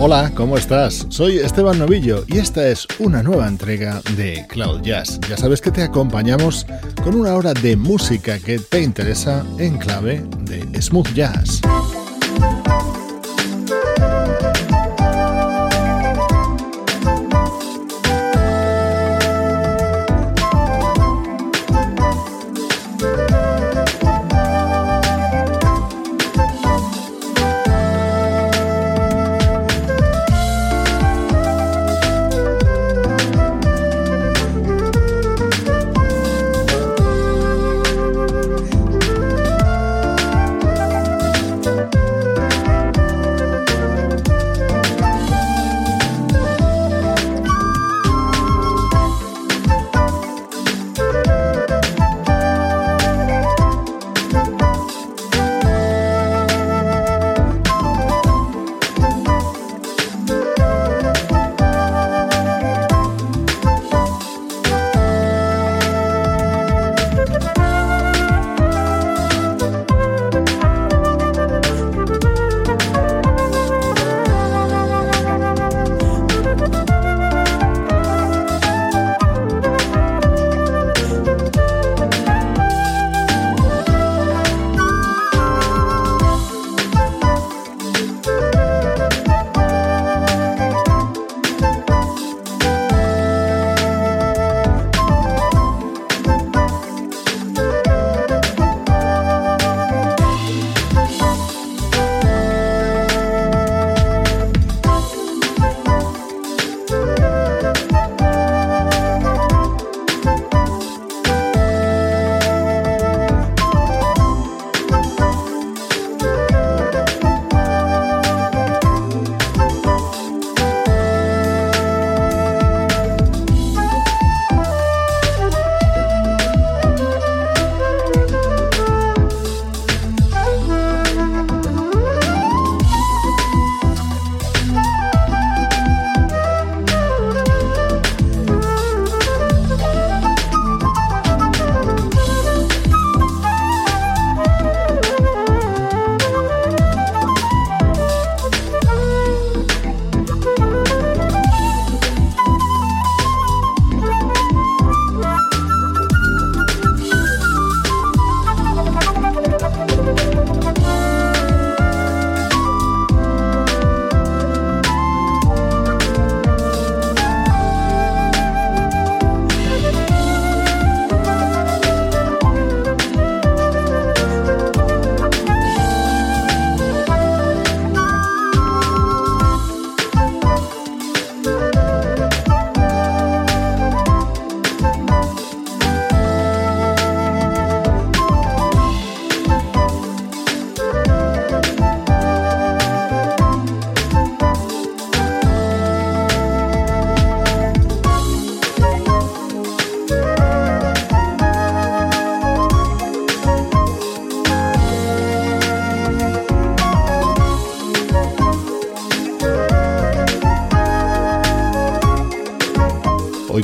Hola, ¿cómo estás? Soy Esteban Novillo y esta es una nueva entrega de Cloud Jazz. Ya sabes que te acompañamos con una hora de música que te interesa en clave de smooth jazz.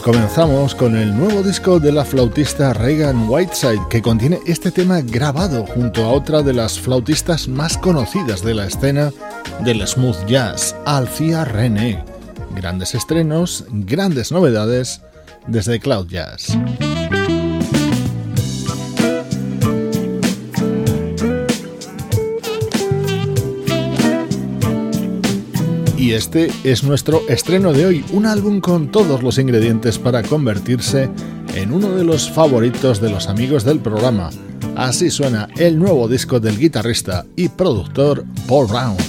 Comenzamos con el nuevo disco de la flautista Reagan Whiteside que contiene este tema grabado junto a otra de las flautistas más conocidas de la escena del smooth jazz, Alfia René. Grandes estrenos, grandes novedades desde Cloud Jazz. Este es nuestro estreno de hoy, un álbum con todos los ingredientes para convertirse en uno de los favoritos de los amigos del programa. Así suena el nuevo disco del guitarrista y productor Paul Brown.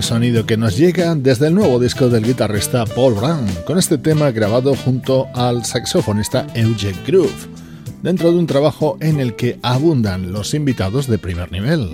Sonido que nos llega desde el nuevo disco del guitarrista Paul Brown, con este tema grabado junto al saxofonista Eugene Groove, dentro de un trabajo en el que abundan los invitados de primer nivel.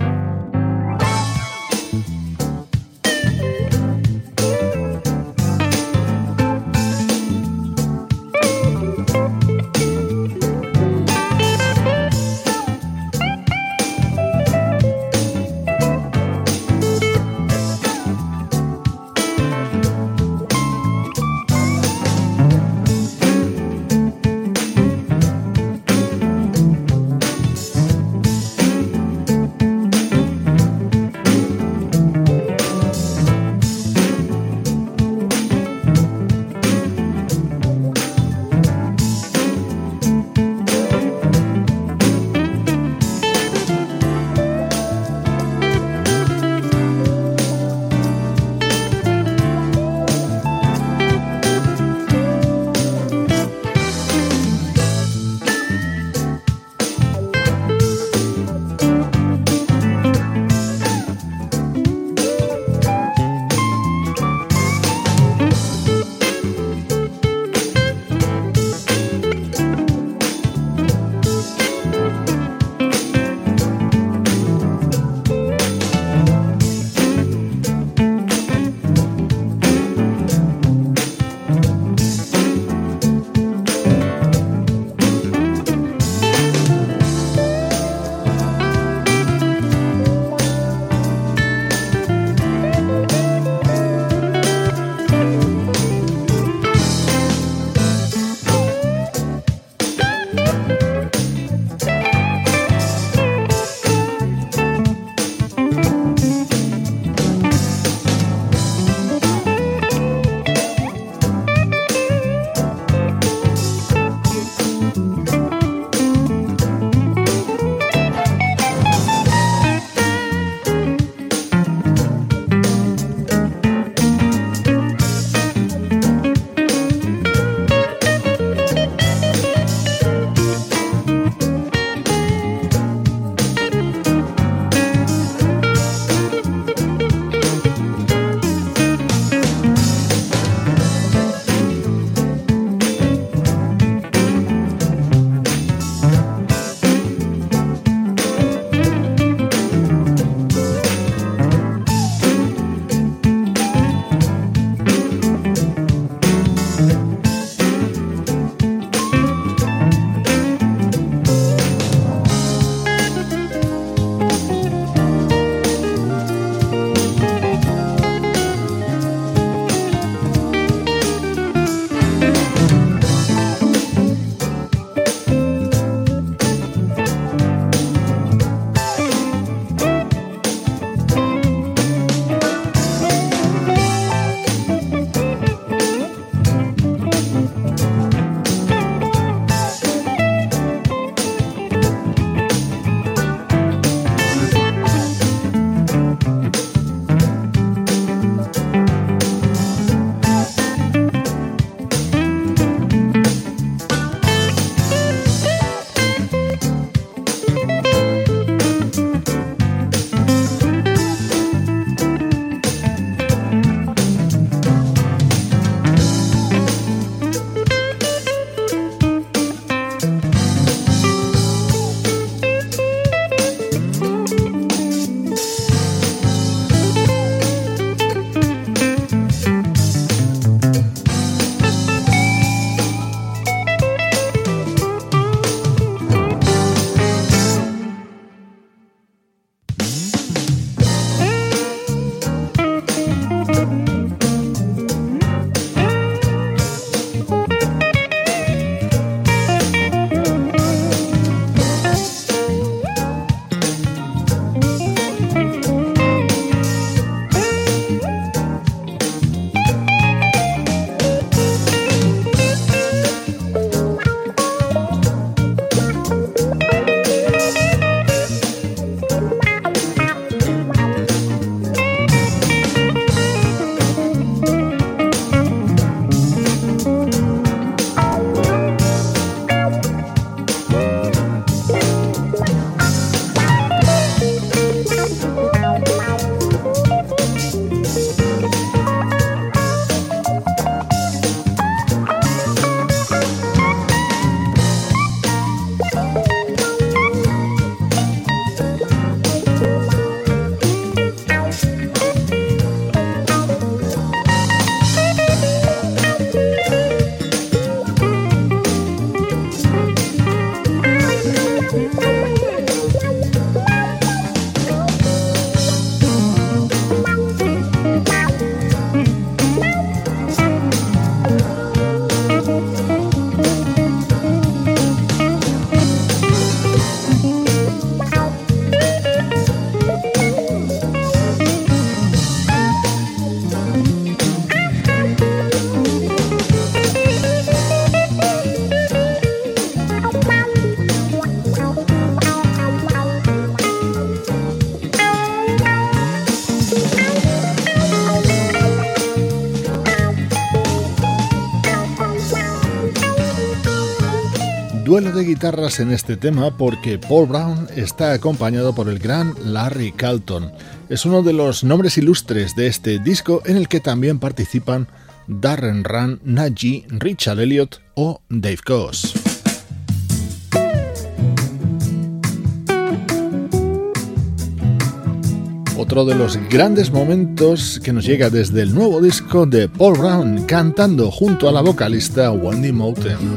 Duelo de guitarras en este tema porque Paul Brown está acompañado por el gran Larry Calton. Es uno de los nombres ilustres de este disco en el que también participan Darren Run, Najee, Richard Elliott o Dave Coase. Otro de los grandes momentos que nos llega desde el nuevo disco de Paul Brown cantando junto a la vocalista Wendy Moulton.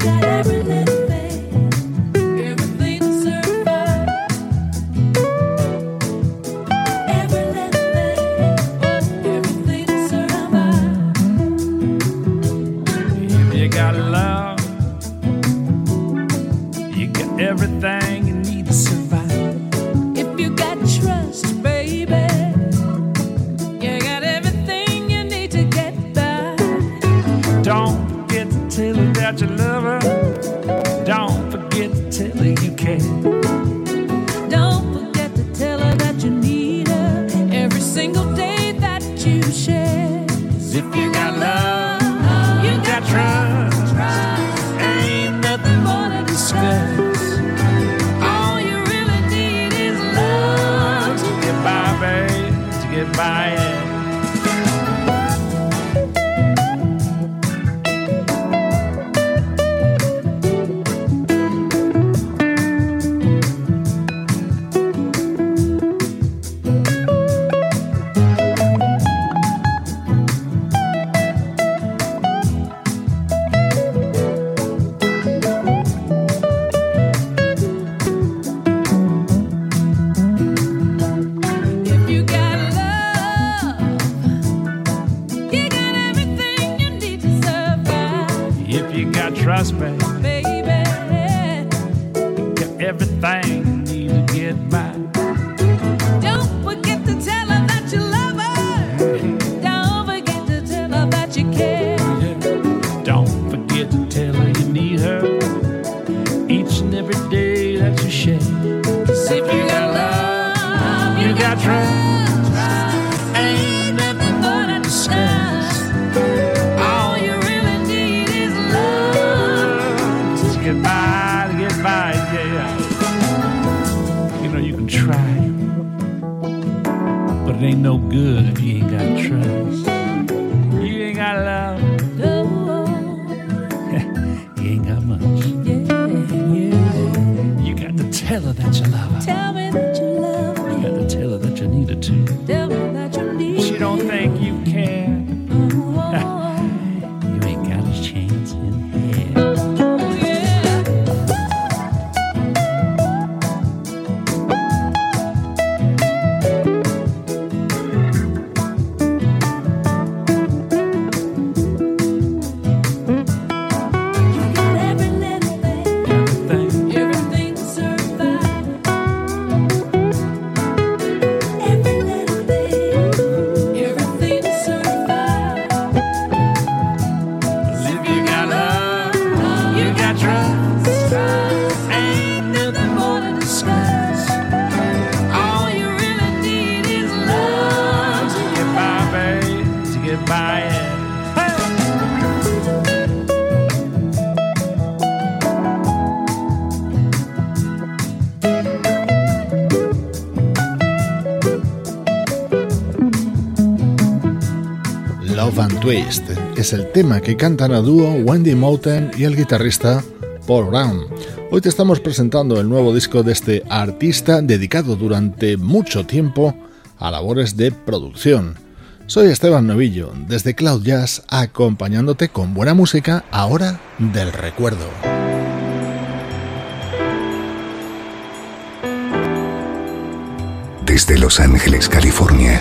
Twist es el tema que cantan a dúo Wendy Moulton y el guitarrista Paul Brown. Hoy te estamos presentando el nuevo disco de este artista dedicado durante mucho tiempo a labores de producción. Soy Esteban Novillo, desde Cloud Jazz, acompañándote con buena música ahora del recuerdo. Desde Los Ángeles, California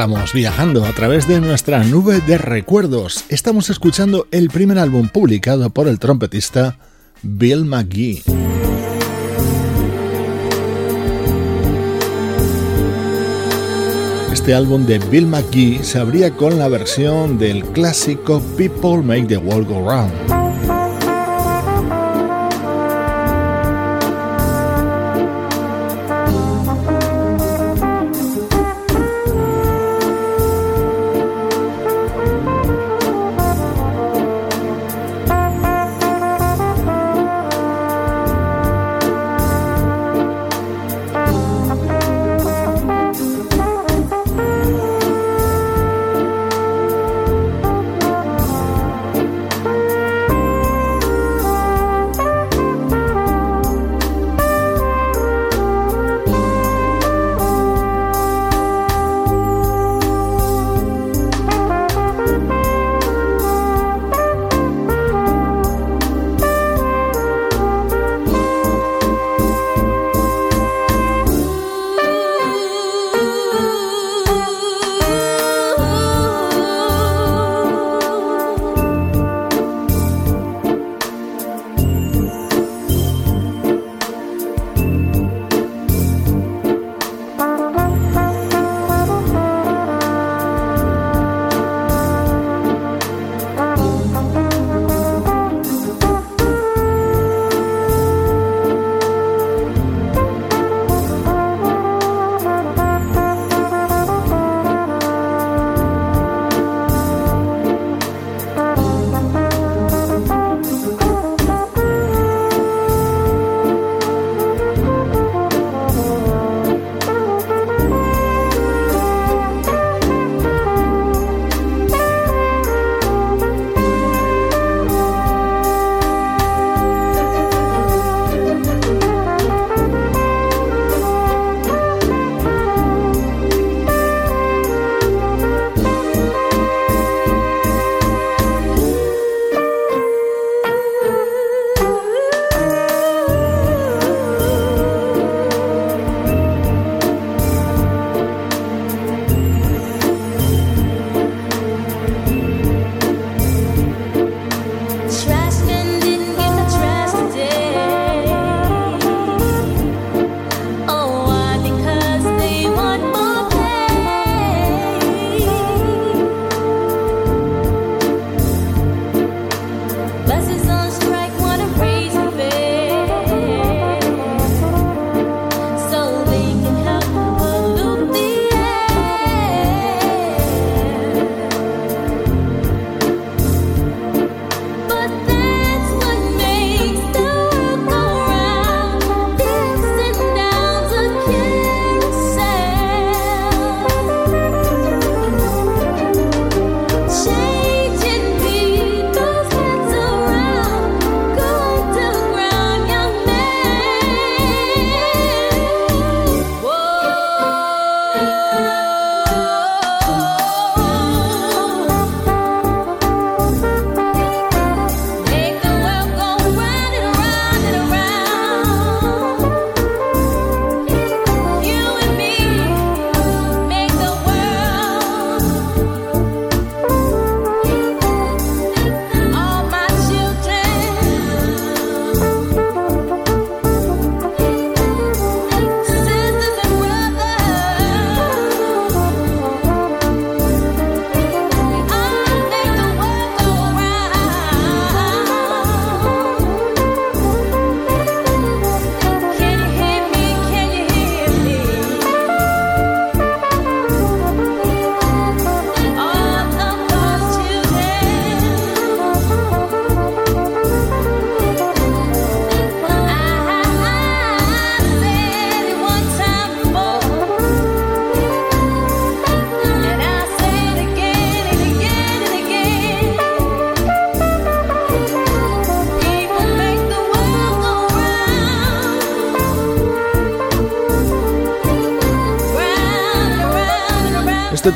Estamos viajando a través de nuestra nube de recuerdos. Estamos escuchando el primer álbum publicado por el trompetista Bill McGee. Este álbum de Bill McGee se abría con la versión del clásico People Make the World Go Round.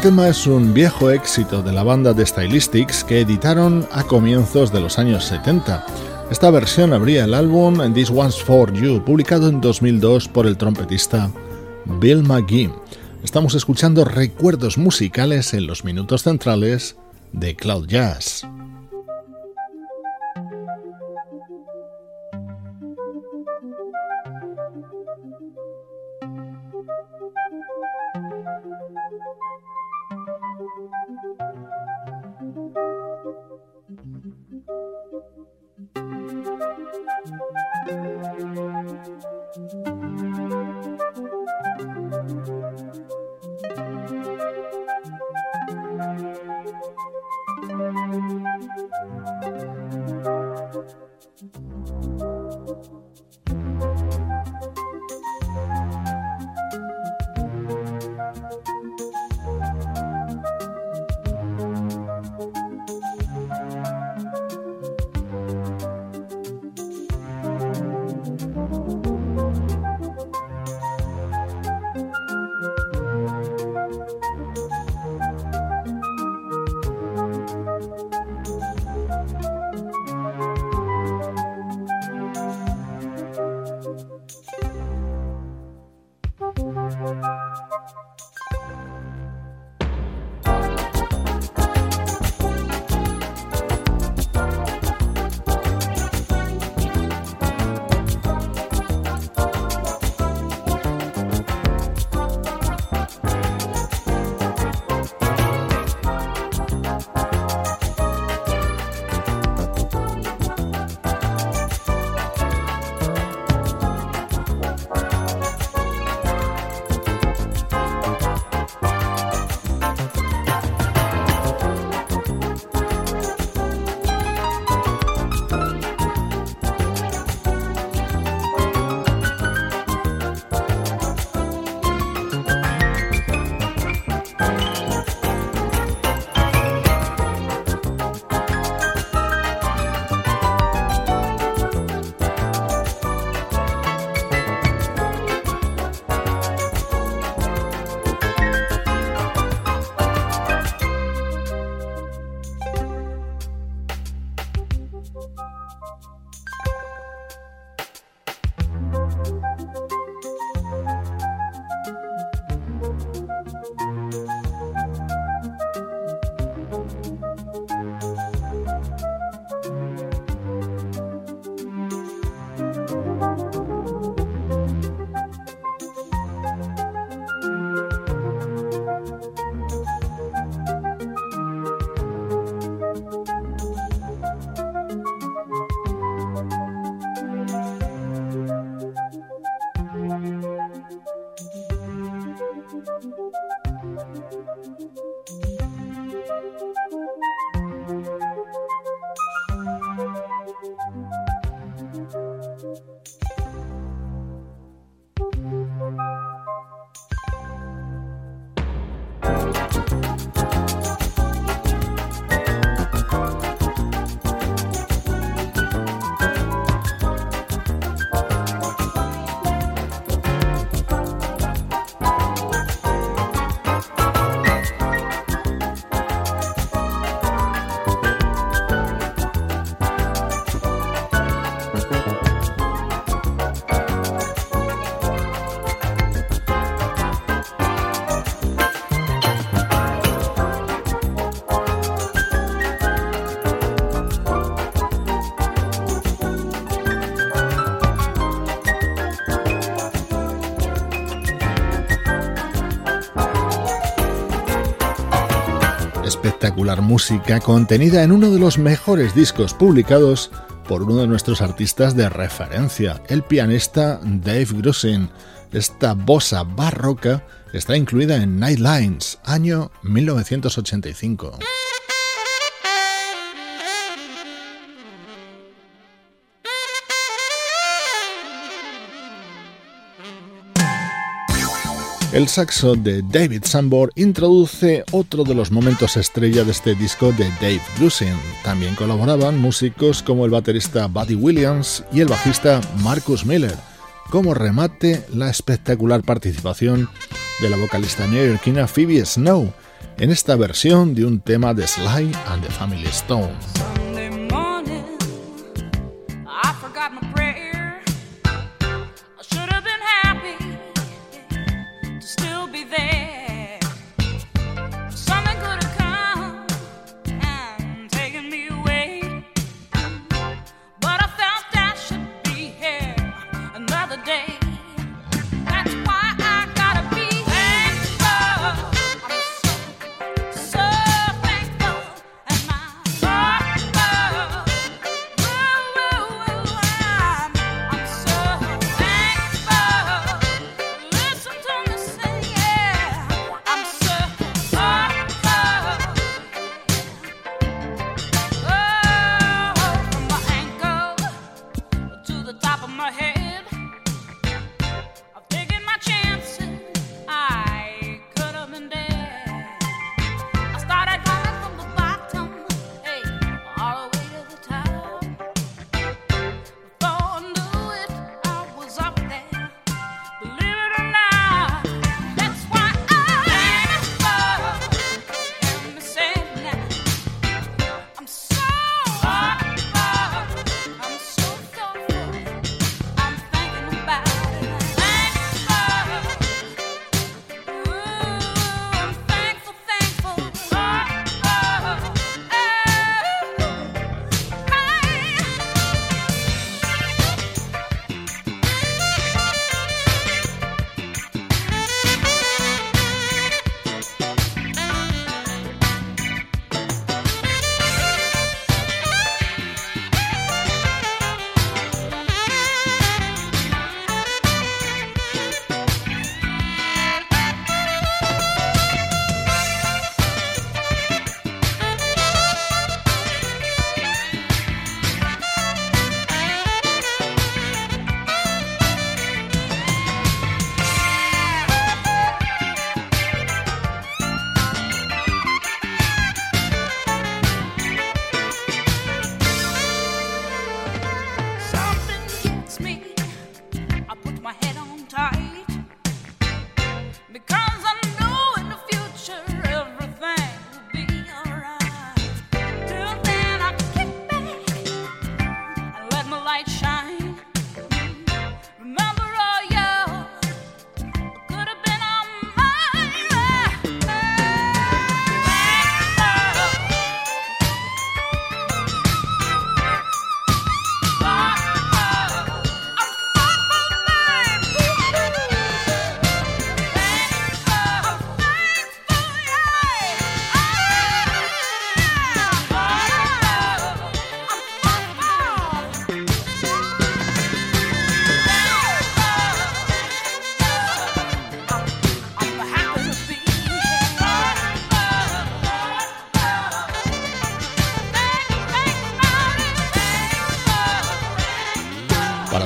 Tema es un viejo éxito de la banda de Stylistics que editaron a comienzos de los años 70. Esta versión abría el álbum This One's For You, publicado en 2002 por el trompetista Bill McGee. Estamos escuchando recuerdos musicales en los minutos centrales de Cloud Jazz. Espectacular música contenida en uno de los mejores discos publicados por uno de nuestros artistas de referencia, el pianista Dave Grusin. Esta bossa barroca está incluida en Nightlines, año 1985. El saxo de David Sambor introduce otro de los momentos estrella de este disco de Dave Grusin. También colaboraban músicos como el baterista Buddy Williams y el bajista Marcus Miller. Como remate, la espectacular participación de la vocalista neoyorquina Phoebe Snow en esta versión de un tema de Sly and the Family Stone.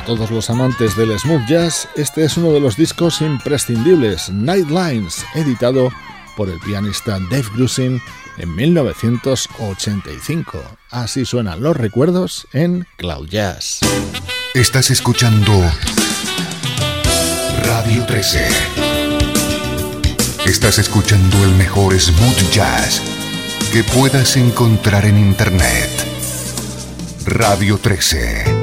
Todos los amantes del smooth jazz, este es uno de los discos imprescindibles, Nightlines, editado por el pianista Dave Grusin en 1985. Así suenan los recuerdos en Cloud Jazz. Estás escuchando Radio 13. Estás escuchando el mejor smooth jazz que puedas encontrar en Internet. Radio 13.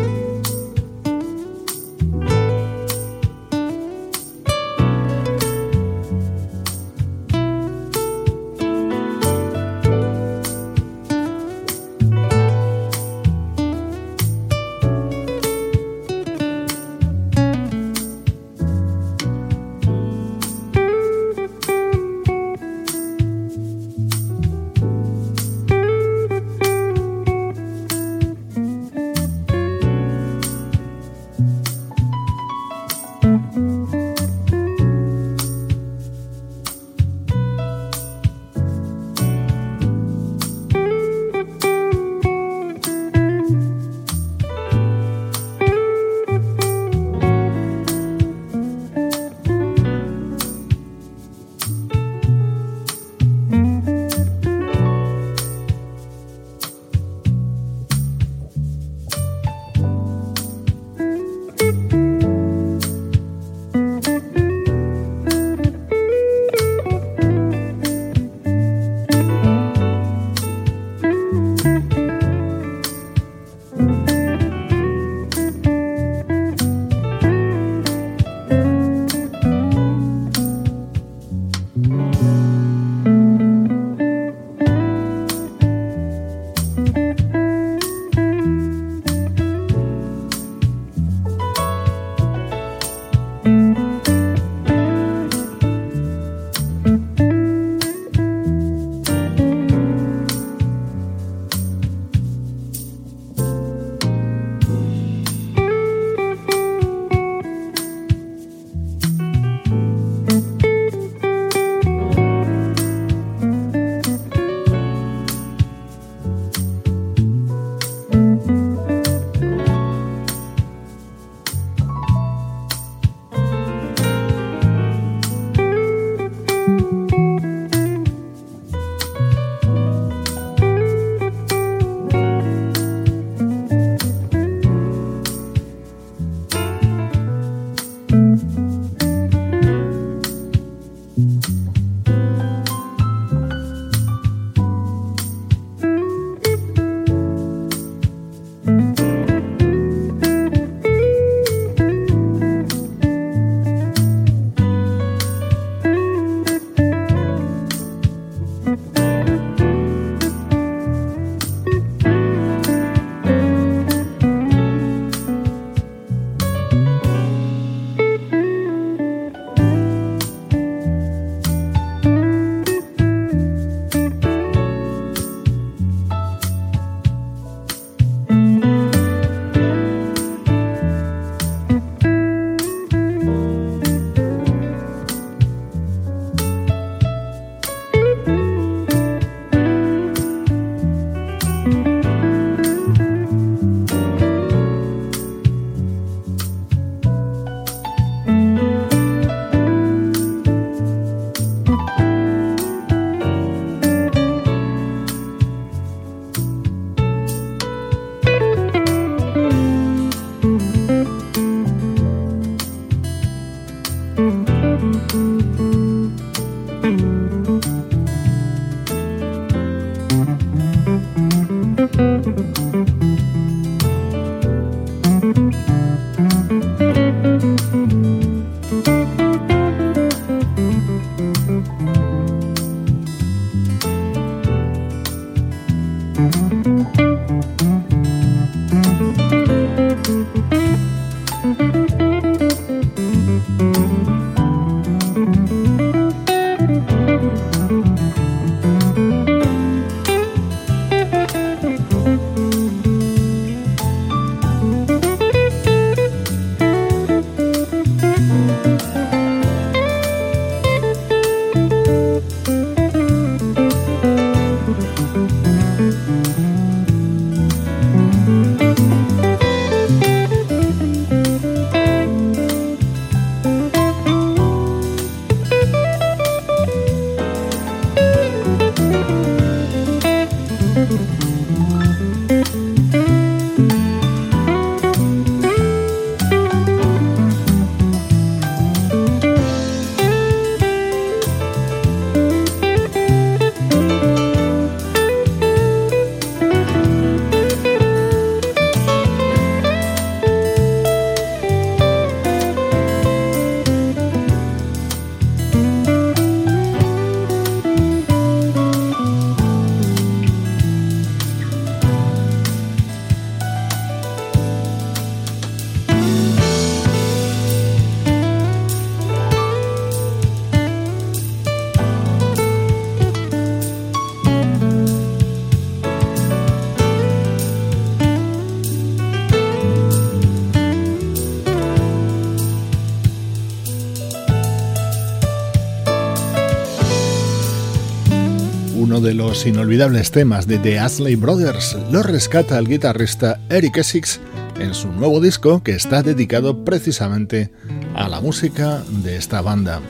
Los inolvidables temas de The Ashley Brothers. Lo rescata el guitarrista Eric Essex en su nuevo disco que está dedicado precisamente a la música de esta banda.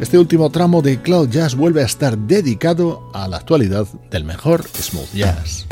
Este último tramo de Cloud Jazz vuelve a estar dedicado a la actualidad del mejor smooth jazz.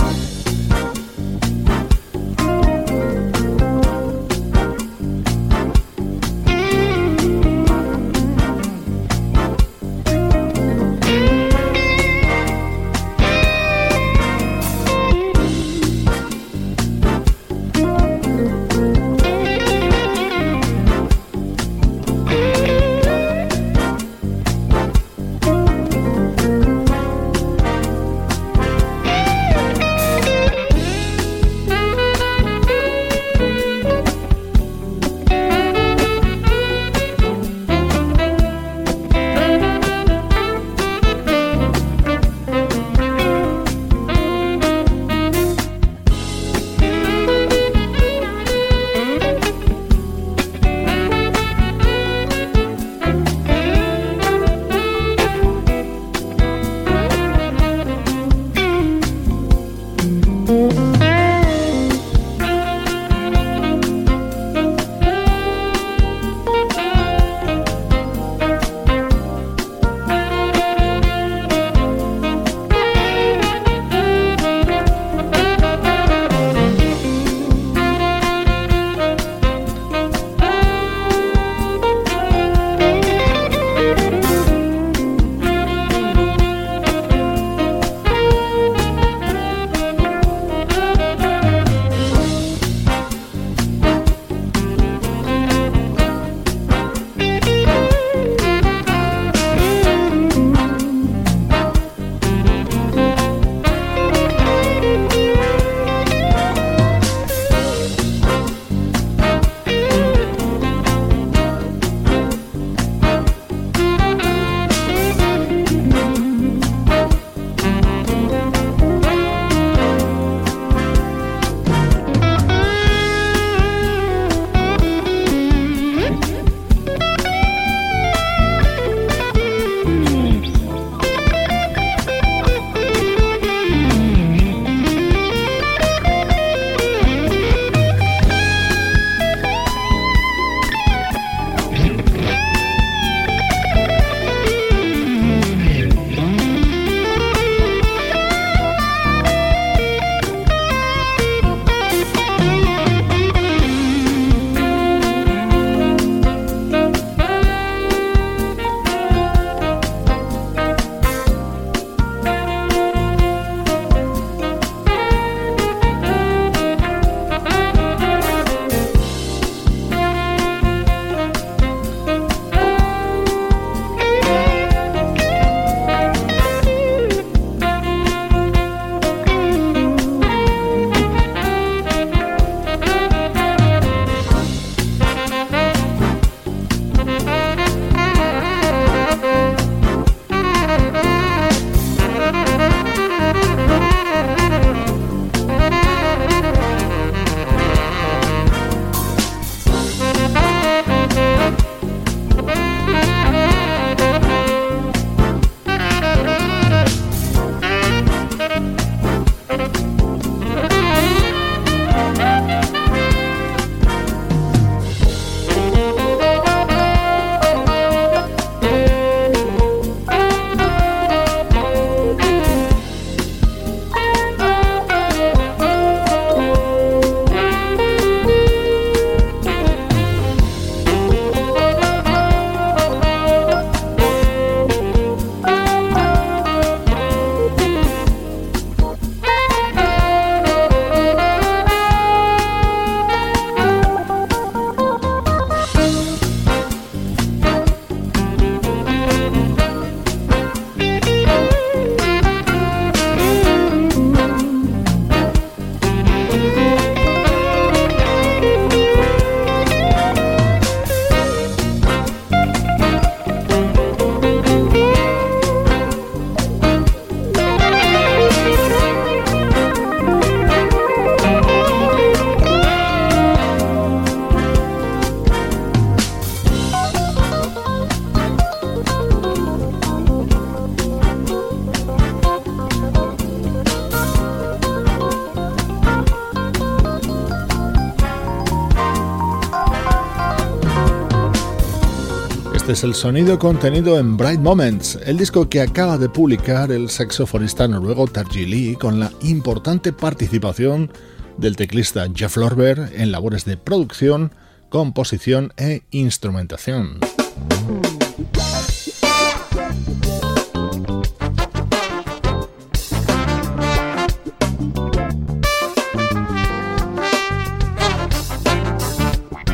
Es el sonido contenido en Bright Moments, el disco que acaba de publicar el saxofonista noruego Tarji Lee con la importante participación del teclista Jeff Lorber en labores de producción, composición e instrumentación.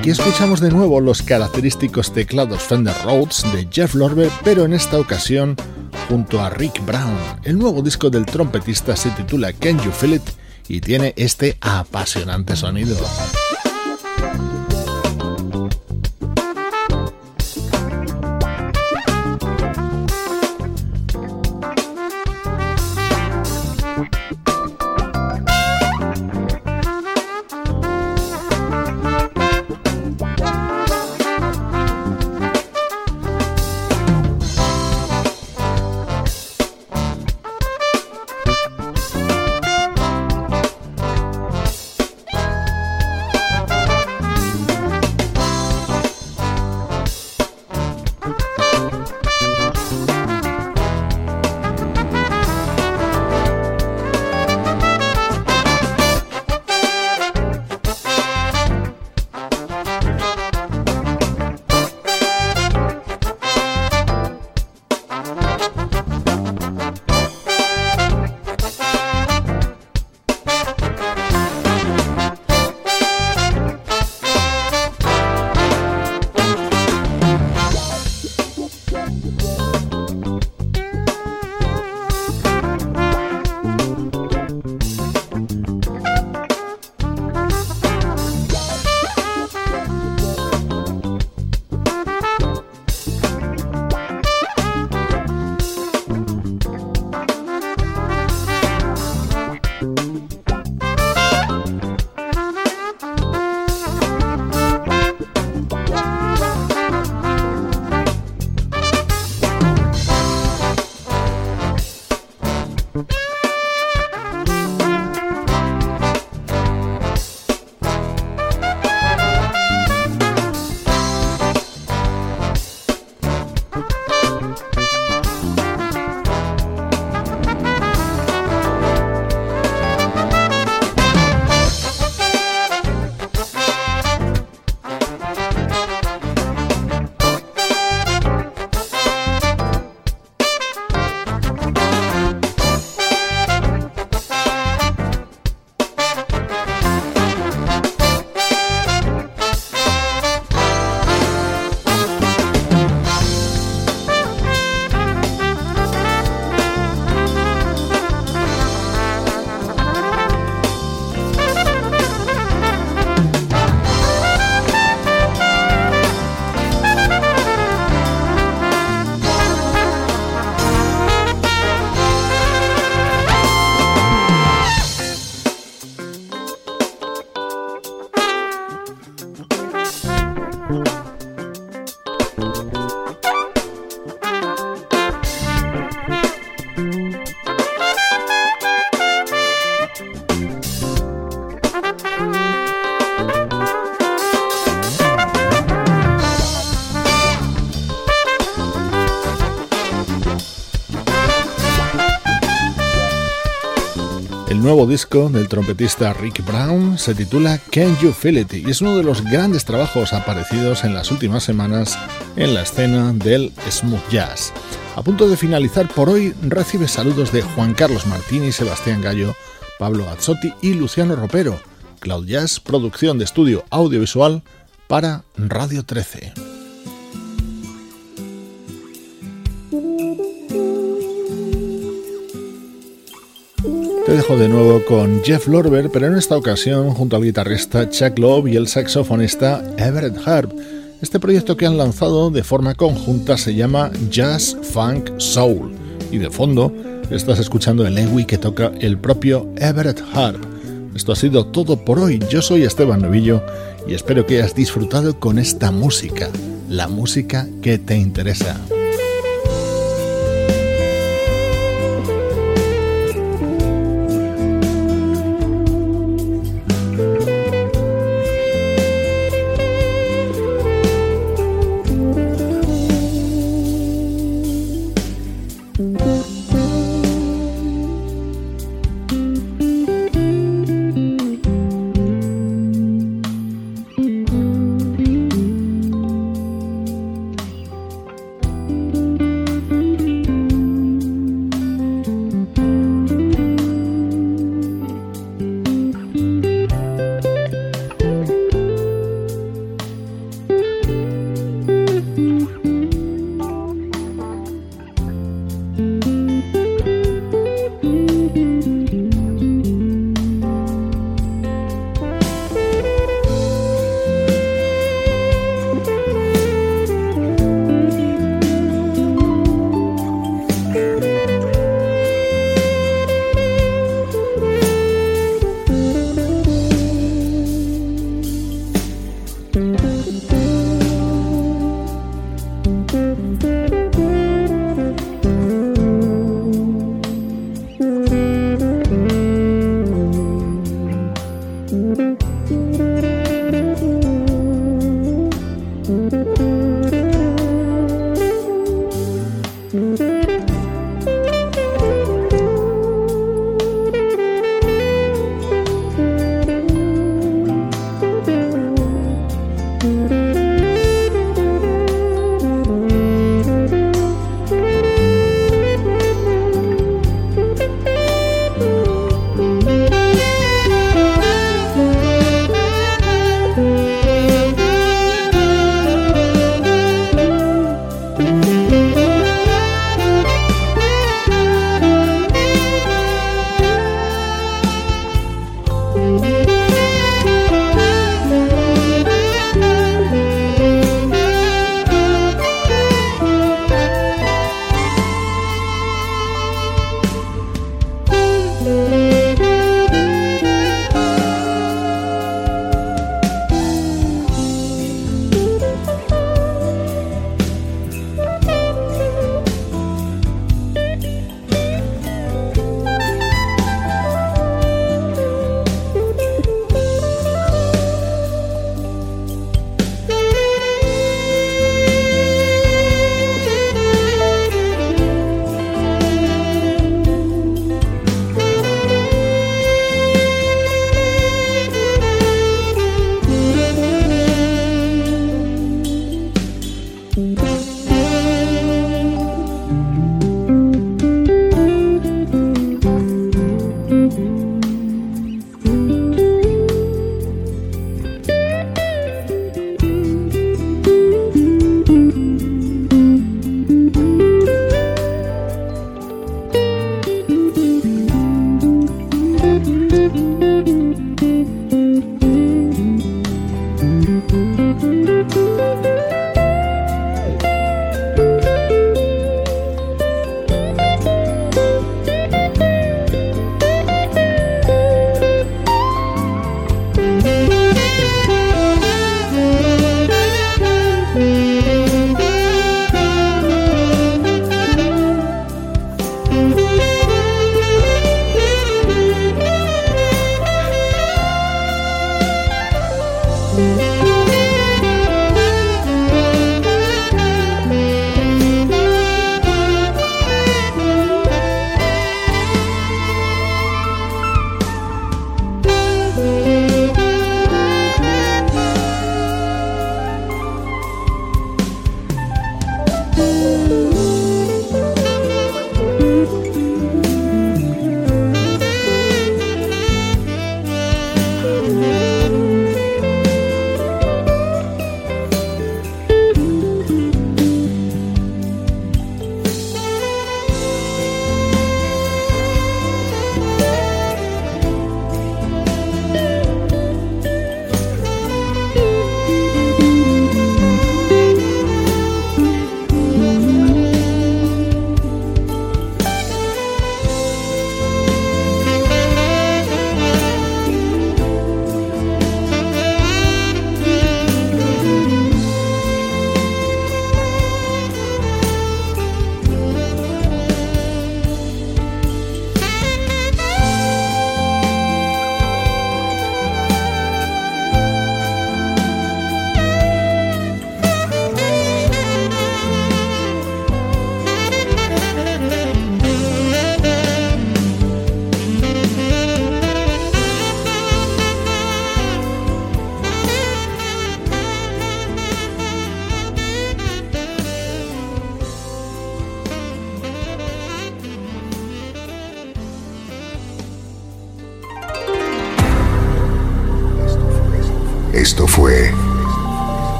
Aquí escuchamos de nuevo los característicos teclados Fender Rhodes de Jeff Lorber, pero en esta ocasión junto a Rick Brown. El nuevo disco del trompetista se titula Can You Feel It y tiene este apasionante sonido. Disco del trompetista Rick Brown se titula Can You Feel It y es uno de los grandes trabajos aparecidos en las últimas semanas en la escena del smooth jazz. A punto de finalizar por hoy, recibe saludos de Juan Carlos Martini, Sebastián Gallo, Pablo Azzotti y Luciano Ropero. Cloud Jazz, producción de estudio audiovisual para Radio 13. Te dejo de nuevo con Jeff Lorber, pero en esta ocasión junto al guitarrista Chuck Love y el saxofonista Everett Harp. Este proyecto que han lanzado de forma conjunta se llama Jazz Funk Soul y de fondo estás escuchando el Ewi que toca el propio Everett Harp. Esto ha sido todo por hoy. Yo soy Esteban Novillo y espero que hayas disfrutado con esta música, la música que te interesa.